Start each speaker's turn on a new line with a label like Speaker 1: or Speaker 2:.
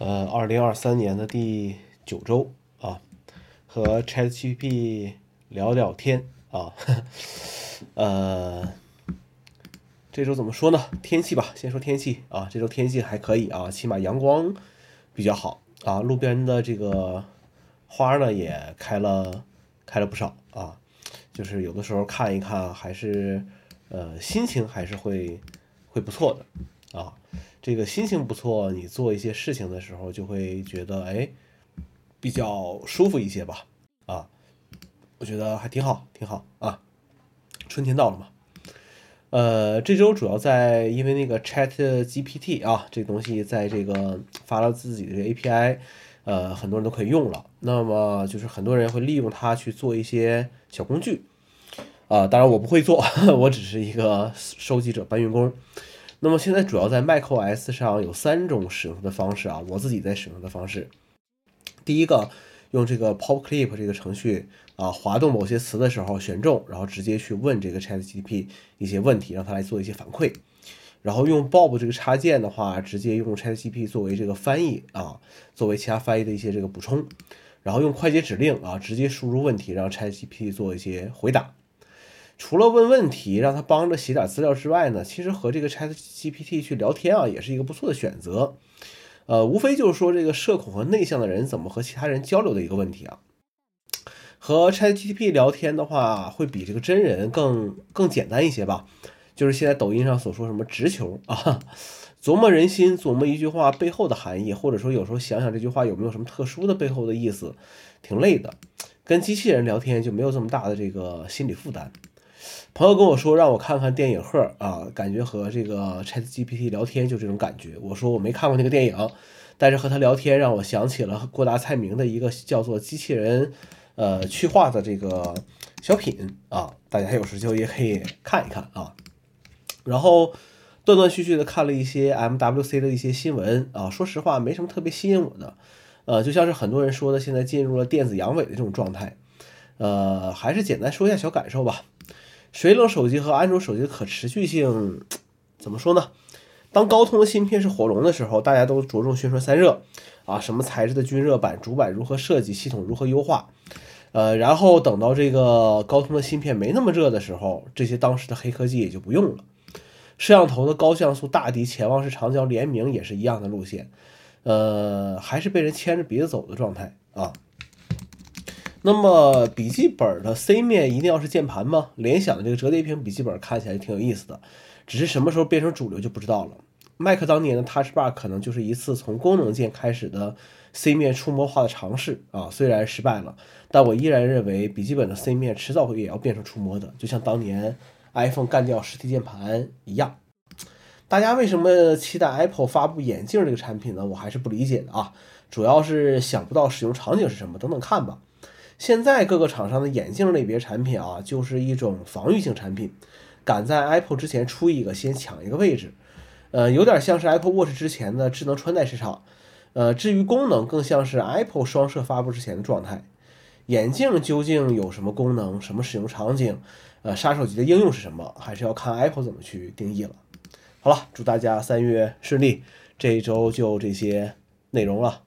Speaker 1: 呃，二零二三年的第九周啊，和 ChatGPT 聊聊天啊，呃，这周怎么说呢？天气吧，先说天气啊，这周天气还可以啊，起码阳光比较好啊，路边的这个花呢也开了，开了不少啊，就是有的时候看一看，还是呃心情还是会会不错的啊。这个心情不错，你做一些事情的时候就会觉得哎，比较舒服一些吧，啊，我觉得还挺好，挺好啊。春天到了嘛，呃，这周主要在因为那个 Chat GPT 啊，这东西在这个发了自己的 API，呃，很多人都可以用了。那么就是很多人会利用它去做一些小工具，啊，当然我不会做，我只是一个收集者、搬运工。那么现在主要在 macOS 上有三种使用的方式啊，我自己在使用的方式。第一个，用这个 Pop Clip 这个程序啊，滑动某些词的时候选中，然后直接去问这个 ChatGPT 一些问题，让它来做一些反馈。然后用 Bob 这个插件的话，直接用 ChatGPT 作为这个翻译啊，作为其他翻译的一些这个补充。然后用快捷指令啊，直接输入问题，让 ChatGPT 做一些回答。除了问问题，让他帮着写点资料之外呢，其实和这个 Chat GPT 去聊天啊，也是一个不错的选择。呃，无非就是说这个社恐和内向的人怎么和其他人交流的一个问题啊。和 Chat GPT 聊天的话，会比这个真人更更简单一些吧。就是现在抖音上所说什么直球啊，琢磨人心，琢磨一句话背后的含义，或者说有时候想想这句话有没有什么特殊的背后的意思，挺累的。跟机器人聊天就没有这么大的这个心理负担。朋友跟我说让我看看电影鹤啊，感觉和这个 Chat GPT 聊天就这种感觉。我说我没看过那个电影，但是和他聊天让我想起了郭达蔡明的一个叫做机器人呃去化的这个小品啊，大家有时间也可以看一看啊。然后断断续续的看了一些 MWC 的一些新闻啊，说实话没什么特别吸引我的，呃，就像是很多人说的，现在进入了电子阳痿的这种状态。呃，还是简单说一下小感受吧。水冷手机和安卓手机的可持续性怎么说呢？当高通的芯片是火龙的时候，大家都着重宣传散热啊，什么材质的均热板、主板如何设计、系统如何优化。呃，然后等到这个高通的芯片没那么热的时候，这些当时的黑科技也就不用了。摄像头的高像素大底潜望式长焦联名也是一样的路线，呃，还是被人牵着鼻子走的状态啊。那么笔记本的 C 面一定要是键盘吗？联想的这个折叠屏笔记本看起来挺有意思的，只是什么时候变成主流就不知道了。Mac 当年的 Touch Bar 可能就是一次从功能键开始的 C 面触摸化的尝试啊，虽然失败了，但我依然认为笔记本的 C 面迟早会也要变成触摸的，就像当年 iPhone 干掉实体键盘一样。大家为什么期待 Apple 发布眼镜这个产品呢？我还是不理解的啊，主要是想不到使用场景是什么，等等看吧。现在各个厂商的眼镜类别产品啊，就是一种防御性产品，赶在 Apple 之前出一个，先抢一个位置，呃，有点像是 Apple Watch 之前的智能穿戴市场，呃，至于功能，更像是 Apple 双摄发布之前的状态。眼镜究竟有什么功能，什么使用场景，呃，杀手级的应用是什么，还是要看 Apple 怎么去定义了。好了，祝大家三月顺利，这一周就这些内容了。